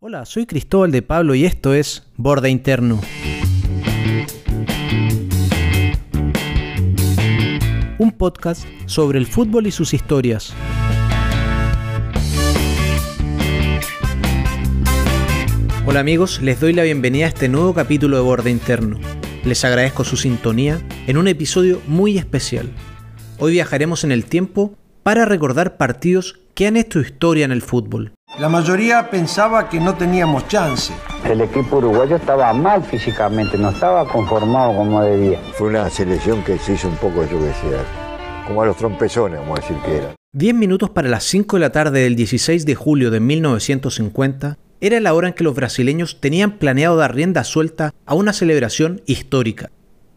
Hola, soy Cristóbal de Pablo y esto es Borde Interno. Un podcast sobre el fútbol y sus historias. Hola amigos, les doy la bienvenida a este nuevo capítulo de Borde Interno. Les agradezco su sintonía en un episodio muy especial. Hoy viajaremos en el tiempo para recordar partidos que han hecho historia en el fútbol. La mayoría pensaba que no teníamos chance. El equipo uruguayo estaba mal físicamente, no estaba conformado como debía. Fue una selección que se hizo un poco, yo sé, como a los trompezones, vamos a decir que era. 10 minutos para las 5 de la tarde del 16 de julio de 1950 era la hora en que los brasileños tenían planeado dar rienda suelta a una celebración histórica.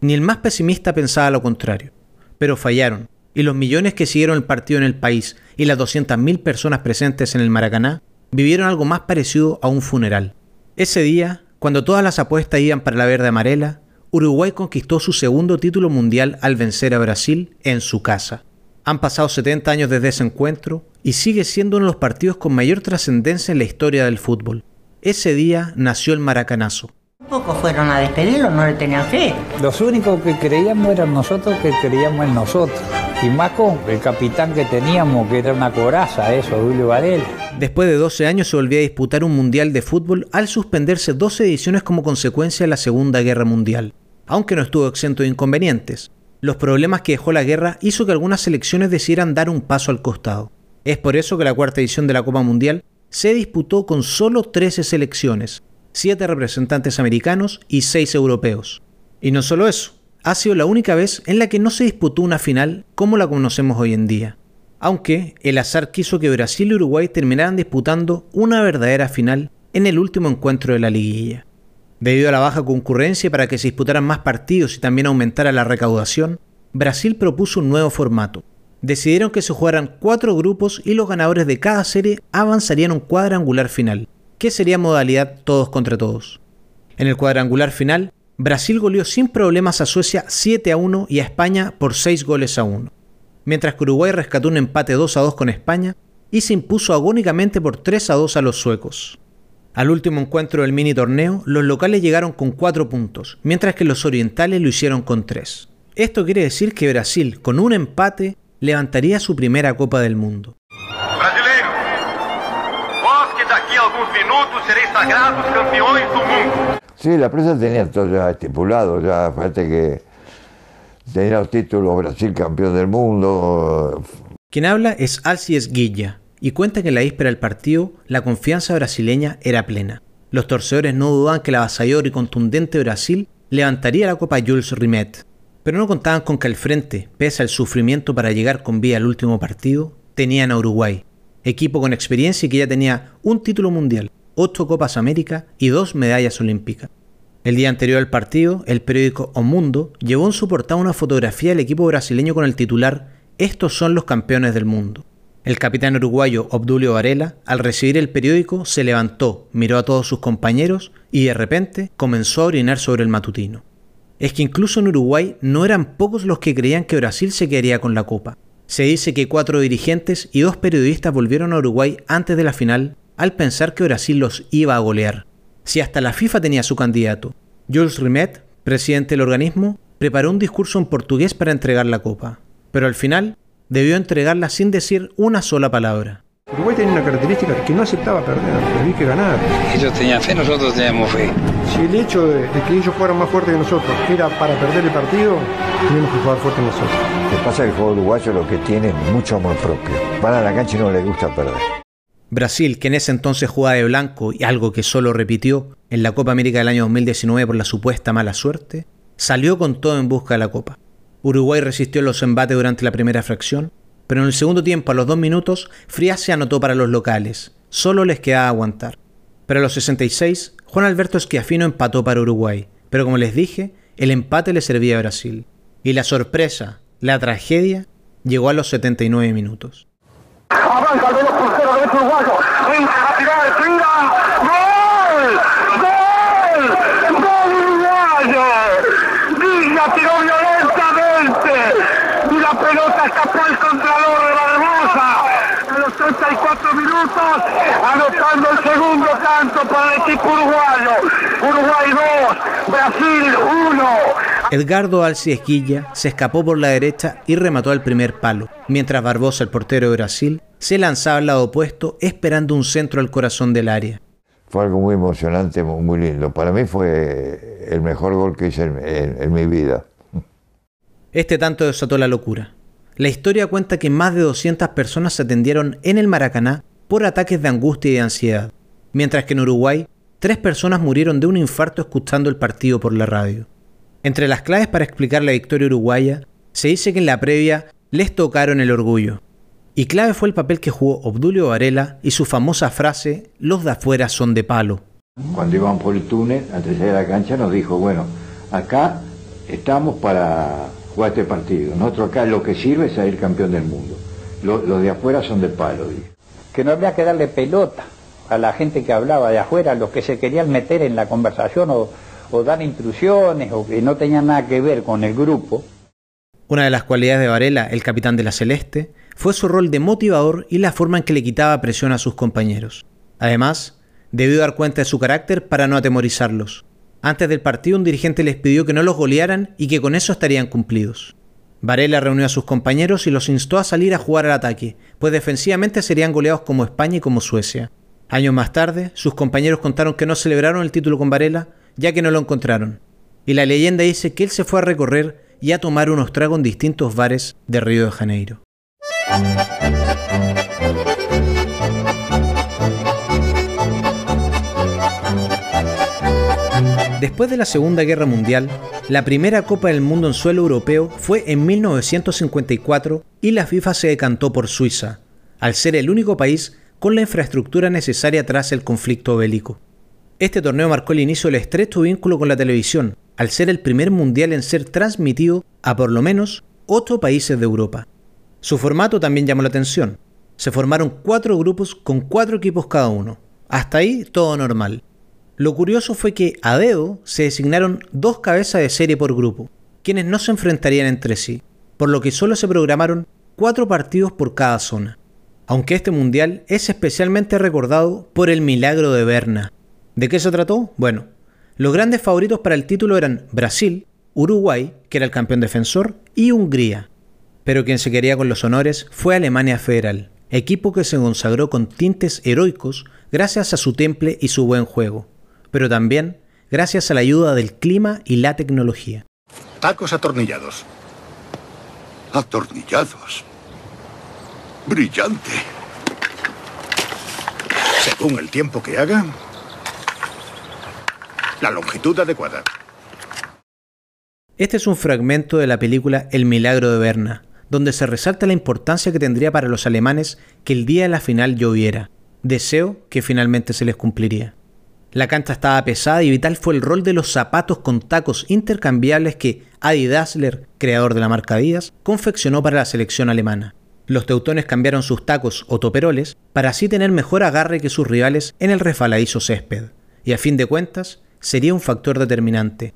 Ni el más pesimista pensaba lo contrario. Pero fallaron, y los millones que siguieron el partido en el país y las 200.000 personas presentes en el Maracaná vivieron algo más parecido a un funeral. Ese día, cuando todas las apuestas iban para la verde amarela, Uruguay conquistó su segundo título mundial al vencer a Brasil en su casa. Han pasado 70 años desde ese encuentro y sigue siendo uno de los partidos con mayor trascendencia en la historia del fútbol. Ese día nació el Maracanazo. Pocos fueron a despedirlo, no le tenían fe. Los únicos que creíamos eran nosotros que creíamos en nosotros. Y más con el capitán que teníamos, que era una coraza, eso, Julio Varela. Después de 12 años se volvió a disputar un mundial de fútbol al suspenderse 12 ediciones como consecuencia de la Segunda Guerra Mundial, aunque no estuvo exento de inconvenientes. Los problemas que dejó la guerra hizo que algunas selecciones decidieran dar un paso al costado. Es por eso que la cuarta edición de la Copa Mundial se disputó con solo 13 selecciones, 7 representantes americanos y 6 europeos. Y no solo eso, ha sido la única vez en la que no se disputó una final como la conocemos hoy en día. Aunque el azar quiso que Brasil y Uruguay terminaran disputando una verdadera final en el último encuentro de la liguilla. Debido a la baja concurrencia para que se disputaran más partidos y también aumentara la recaudación, Brasil propuso un nuevo formato. Decidieron que se jugaran cuatro grupos y los ganadores de cada serie avanzarían a un cuadrangular final, que sería modalidad todos contra todos. En el cuadrangular final, Brasil goleó sin problemas a Suecia 7 a 1 y a España por 6 goles a 1, mientras que Uruguay rescató un empate 2 a 2 con España y se impuso agónicamente por 3 a 2 a los suecos. Al último encuentro del mini torneo, los locales llegaron con 4 puntos, mientras que los orientales lo hicieron con 3. Esto quiere decir que Brasil, con un empate, levantaría su primera Copa del Mundo. Brasileiros, que a minutos sagrados. Sí, la prensa tenía todo ya estipulado, ya fíjate que tenía los títulos Brasil campeón del mundo. Quien habla es Alcides Guilla, y cuenta que en la víspera del partido la confianza brasileña era plena. Los torcedores no dudaban que el avasallador y contundente Brasil levantaría la copa Jules Rimet, pero no contaban con que al frente, pese al sufrimiento para llegar con vida al último partido, tenían a Uruguay, equipo con experiencia y que ya tenía un título mundial, ocho Copas América y dos medallas olímpicas. El día anterior al partido, el periódico O Mundo llevó en su portada una fotografía del equipo brasileño con el titular Estos son los campeones del mundo. El capitán uruguayo Obdulio Varela, al recibir el periódico, se levantó, miró a todos sus compañeros y de repente comenzó a orinar sobre el matutino. Es que incluso en Uruguay no eran pocos los que creían que Brasil se quedaría con la copa. Se dice que cuatro dirigentes y dos periodistas volvieron a Uruguay antes de la final al pensar que Brasil los iba a golear. Si hasta la FIFA tenía su candidato, Jules Rimet, presidente del organismo, preparó un discurso en portugués para entregar la copa, pero al final debió entregarla sin decir una sola palabra. Uruguay tenía una característica que no aceptaba perder, había que ganar. Ellos tenían fe, nosotros teníamos fe. Si el hecho de, de que ellos fueran más fuertes que nosotros era para perder el partido, teníamos que jugar fuerte nosotros. Lo que pasa es que el juego uruguayo lo que tiene es mucho amor propio. Van a la cancha y no les gusta perder. Brasil, que en ese entonces jugaba de blanco y algo que solo repitió en la Copa América del año 2019 por la supuesta mala suerte, salió con todo en busca de la Copa. Uruguay resistió los embates durante la primera fracción, pero en el segundo tiempo, a los dos minutos, Frías se anotó para los locales. Solo les quedaba aguantar. Pero a los 66, Juan Alberto Esquiafino empató para Uruguay. Pero como les dije, el empate le servía a Brasil. Y la sorpresa, la tragedia, llegó a los 79 minutos. Avanza el veloz crucero del uruguayo. Entra la tirada de tira. ¡Gol! ¡Gol! ¡Gol uruguayo! Villa tiró violentamente. Y la pelota escapó al contralor de la hermosa. A los 44 minutos, anotando el segundo tanto para el equipo uruguayo. Uruguay 2, Brasil 1. Edgardo Alci Esquilla se escapó por la derecha y remató al primer palo, mientras Barbosa, el portero de Brasil, se lanzaba al lado opuesto esperando un centro al corazón del área. Fue algo muy emocionante, muy, lindo. Para mí fue el mejor gol que hice en, en- en mi vida. Este tanto desató la locura. La historia cuenta que más de 200 personas se atendieron en el Maracaná por ataques de angustia y de ansiedad, mientras que en Uruguay, tres personas murieron de un infarto escuchando el partido por la radio. Entre las claves para explicar la victoria uruguaya, se dice que en la previa les tocaron el orgullo. Y clave fue el papel que jugó Obdulio Varela y su famosa frase, los de afuera son de palo. Cuando íbamos por el túnel, antes de la cancha, nos dijo, bueno, acá estamos para jugar este partido. Nosotros acá lo que sirve es salir campeón del mundo. Lo- Los de afuera son de palo. dijo. Que no había que darle pelota a la gente que hablaba de afuera, los que se querían meter en la conversación o, o dar intrusiones o que no tenían nada que ver con el grupo. Una de las cualidades de Varela, el capitán de la Celeste, fue su rol de motivador y la forma en que le quitaba presión a sus compañeros. Además, debió dar cuenta de su carácter para no atemorizarlos. Antes del partido un dirigente les pidió que no los golearan y que con eso estarían cumplidos. Varela reunió a sus compañeros y los instó a salir a jugar al ataque, pues defensivamente serían goleados como España y como Suecia. Años más tarde, sus compañeros contaron que no celebraron el título con Varela, ya que no lo encontraron. Y la leyenda dice que él se fue a recorrer y a tomar unos tragos en distintos bares de Río de Janeiro. Después de la Segunda Guerra Mundial, la primera Copa del Mundo en suelo europeo fue en 1954 y la FIFA se decantó por Suiza, al ser el único país con la infraestructura necesaria tras el conflicto bélico. Este torneo marcó el inicio del estrecho vínculo con la televisión, al ser el primer mundial en ser transmitido a por lo menos ocho países de Europa. Su formato también llamó la atención. Se formaron cuatro grupos con cuatro equipos cada uno. Hasta ahí todo normal. Lo curioso fue que a dedo se designaron dos cabezas de serie por grupo, quienes no se enfrentarían entre sí, por lo que solo se programaron cuatro partidos por cada zona. Aunque este mundial es especialmente recordado por el milagro de Berna. ¿De qué se trató? Bueno, los grandes favoritos para el título eran Brasil, Uruguay, que era el campeón defensor, y Hungría. Pero quien se quería con los honores fue Alemania Federal, equipo que se consagró con tintes heroicos gracias a su temple y su buen juego, pero también gracias a la ayuda del clima y la tecnología. Tacos atornillados. Atornillados. Brillante. Según el tiempo que haga, la longitud adecuada. Este es un fragmento de la película El milagro de Berna, donde se resalta la importancia que tendría para los alemanes que el día de la final lloviera, deseo que finalmente se les cumpliría. La cancha estaba pesada y vital fue el rol de los zapatos con tacos intercambiables que Adi Dassler, creador de la marca Adidas, confeccionó para la selección alemana. Los teutones cambiaron sus tacos o toperoles para así tener mejor agarre que sus rivales en el resbaladizo césped, y a fin de cuentas sería un factor determinante.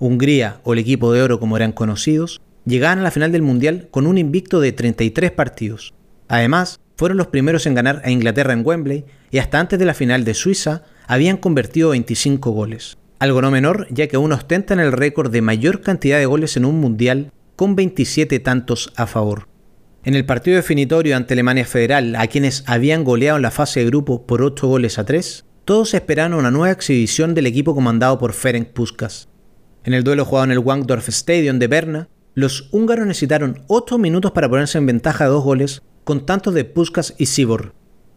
Hungría, o el equipo de oro como eran conocidos, llegaban a la final del Mundial con un invicto de 33 partidos. Además, fueron los primeros en ganar a Inglaterra en Wembley y hasta antes de la final de Suiza habían convertido 25 goles. Algo no menor, ya que aún ostentan el récord de mayor cantidad de goles en un Mundial con 27 tantos a favor. En el partido definitorio ante Alemania Federal, a quienes habían goleado en la fase de grupo por 8 goles a 3, todos esperaban una nueva exhibición del equipo comandado por Ferenc Puskas. En el duelo jugado en el Wankdorf Stadium de Berna, los húngaros necesitaron 8 minutos para ponerse en ventaja de dos goles con tantos de Puskas y Sibor.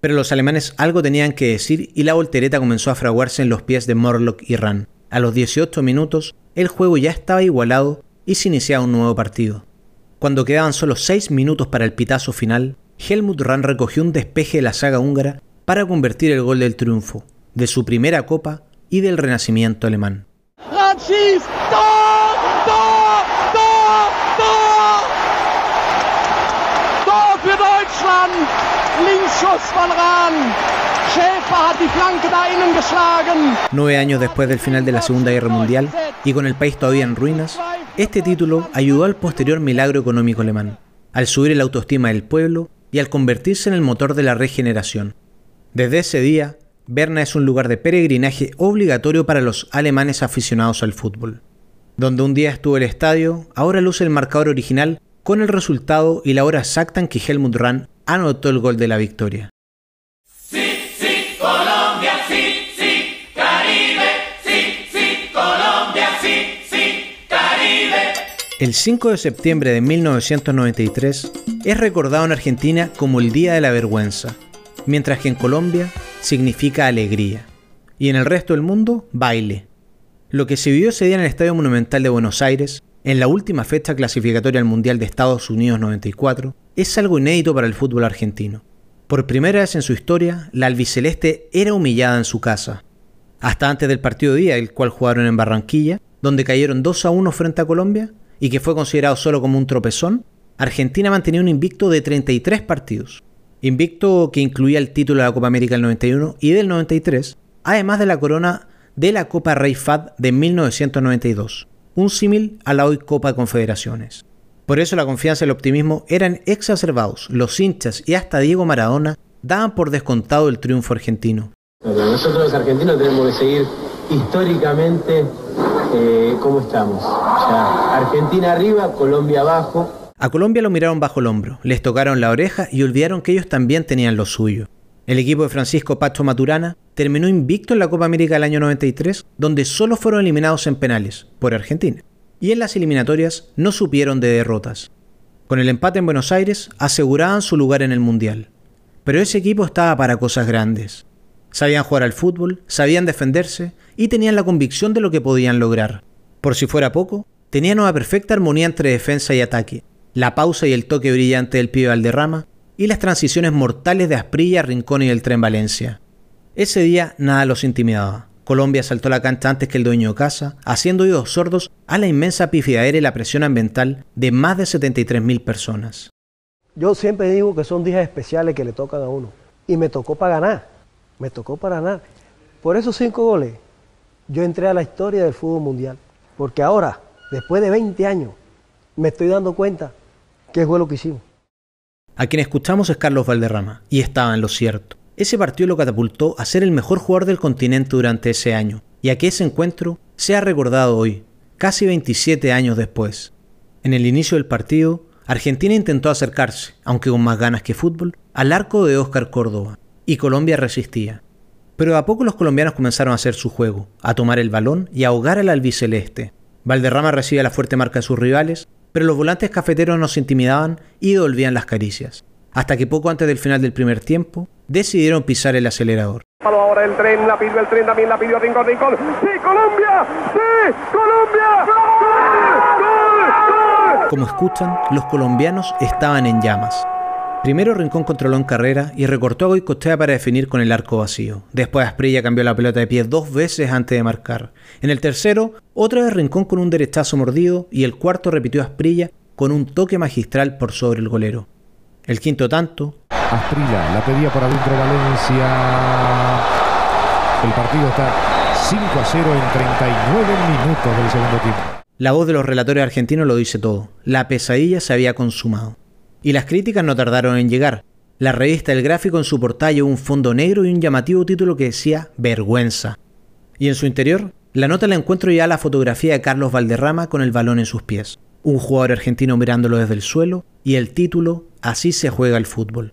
Pero los alemanes algo tenían que decir y la voltereta comenzó a fraguarse en los pies de Morlock y Ran. A los 18 minutos, el juego ya estaba igualado y se iniciaba un nuevo partido. Cuando quedaban solo 6 minutos para el pitazo final, Helmut Ran recogió un despeje de la saga húngara para convertir el gol del triunfo, de su primera copa y del renacimiento alemán. Nueve años después del final de la Segunda Guerra Mundial y con el país todavía en ruinas, este título ayudó al posterior milagro económico alemán. Al subir la autoestima del pueblo, y al convertirse en el motor de la regeneración. Desde ese día, Berna es un lugar de peregrinaje obligatorio para los alemanes aficionados al fútbol. Donde un día estuvo el estadio, ahora luce el marcador original con el resultado y la hora exacta en que Helmut Rahn anotó el gol de la victoria. El 5 de septiembre de 1993 es recordado en Argentina como el Día de la Vergüenza, mientras que en Colombia significa alegría, y en el resto del mundo, baile. Lo que se vivió ese día en el Estadio Monumental de Buenos Aires, en la última fecha clasificatoria al Mundial de Estados Unidos 94, es algo inédito para el fútbol argentino. Por primera vez en su historia, la albiceleste era humillada en su casa. Hasta antes del partido de día, el cual jugaron en Barranquilla, donde cayeron 2 a 1 frente a Colombia, y que fue considerado solo como un tropezón, Argentina mantenía un invicto de 33 partidos. Invicto que incluía el título de la Copa América del 91 y del 93, además de la corona de la Copa Rey Fad de 1992, un símil a la hoy Copa de Confederaciones. Por eso la confianza y el optimismo eran exacerbados. Los hinchas y hasta Diego Maradona daban por descontado el triunfo argentino. Nosotros los argentinos tenemos que seguir históricamente eh, cómo estamos. O sea, Argentina arriba, Colombia abajo, a Colombia lo miraron bajo el hombro, les tocaron la oreja y olvidaron que ellos también tenían lo suyo. El equipo de Francisco Pacho Maturana terminó invicto en la Copa América del año 93, donde solo fueron eliminados en penales, por Argentina. Y en las eliminatorias no supieron de derrotas. Con el empate en Buenos Aires aseguraban su lugar en el Mundial. Pero ese equipo estaba para cosas grandes. Sabían jugar al fútbol, sabían defenderse y tenían la convicción de lo que podían lograr. Por si fuera poco, tenían una perfecta armonía entre defensa y ataque, la pausa y el toque brillante del pibe Valderrama y las transiciones mortales de Asprilla, Rincón y el tren Valencia. Ese día nada los intimidaba. Colombia saltó la cancha antes que el dueño de casa, haciendo oídos sordos a la inmensa pifiadera y la presión ambiental de más de 73.000 personas. Yo siempre digo que son días especiales que le tocan a uno. Y me tocó para ganar. Me tocó para ganar. Por esos cinco goles, yo entré a la historia del fútbol mundial. Porque ahora, después de 20 años, me estoy dando cuenta que fue lo que hicimos. A quien escuchamos es Carlos Valderrama, y estaba en lo cierto. Ese partido lo catapultó a ser el mejor jugador del continente durante ese año, y a que ese encuentro sea recordado hoy, casi 27 años después. En el inicio del partido, Argentina intentó acercarse, aunque con más ganas que fútbol, al arco de Óscar Córdoba, y Colombia resistía. Pero a poco los colombianos comenzaron a hacer su juego, a tomar el balón y a ahogar al albiceleste. Valderrama recibe la fuerte marca de sus rivales pero los volantes cafeteros nos intimidaban y devolvían las caricias. Hasta que poco antes del final del primer tiempo, decidieron pisar el acelerador. Ahora el tren, la pidió el tren, también la pidió Rincón, Rincón. ¡Sí, Colombia! ¡Sí, Colombia! ¡Gol! ¡Gol! ¡Gol! Como escuchan, los colombianos estaban en llamas. Primero Rincón controló en carrera y recortó a Goicochea para definir con el arco vacío. Después Asprilla cambió la pelota de pie dos veces antes de marcar. En el tercero, otra vez Rincón con un derechazo mordido y el cuarto repitió Asprilla con un toque magistral por sobre el golero. El quinto tanto. Asprilla la pedía por adentro Valencia. El partido está 5 a 0 en 39 minutos del segundo tiempo. La voz de los relatores argentinos lo dice todo. La pesadilla se había consumado. Y las críticas no tardaron en llegar. La revista El Gráfico en su portada un fondo negro y un llamativo título que decía Vergüenza. Y en su interior, la nota la encuentro ya la fotografía de Carlos Valderrama con el balón en sus pies. Un jugador argentino mirándolo desde el suelo y el título Así se juega el fútbol.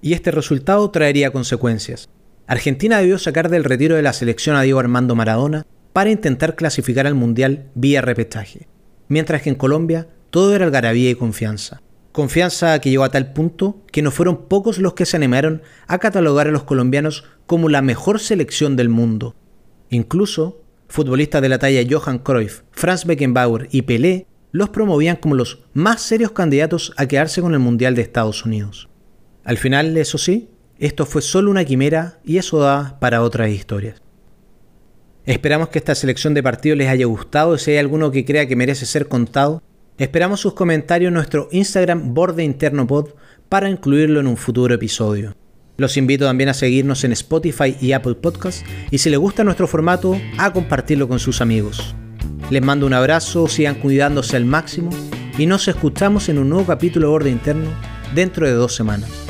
Y este resultado traería consecuencias. Argentina debió sacar del retiro de la selección a Diego Armando Maradona para intentar clasificar al Mundial vía repechaje, mientras que en Colombia todo era algarabía y confianza. Confianza que llegó a tal punto que no fueron pocos los que se animaron a catalogar a los colombianos como la mejor selección del mundo. Incluso, futbolistas de la talla Johan Cruyff, Franz Beckenbauer y Pelé los promovían como los más serios candidatos a quedarse con el Mundial de Estados Unidos. Al final, eso sí, esto fue solo una quimera y eso da para otras historias. Esperamos que esta selección de partidos les haya gustado si hay alguno que crea que merece ser contado, Esperamos sus comentarios en nuestro Instagram Borde Interno Pod para incluirlo en un futuro episodio. Los invito también a seguirnos en Spotify y Apple Podcasts y si les gusta nuestro formato, a compartirlo con sus amigos. Les mando un abrazo, sigan cuidándose al máximo y nos escuchamos en un nuevo capítulo de Borde Interno dentro de dos semanas.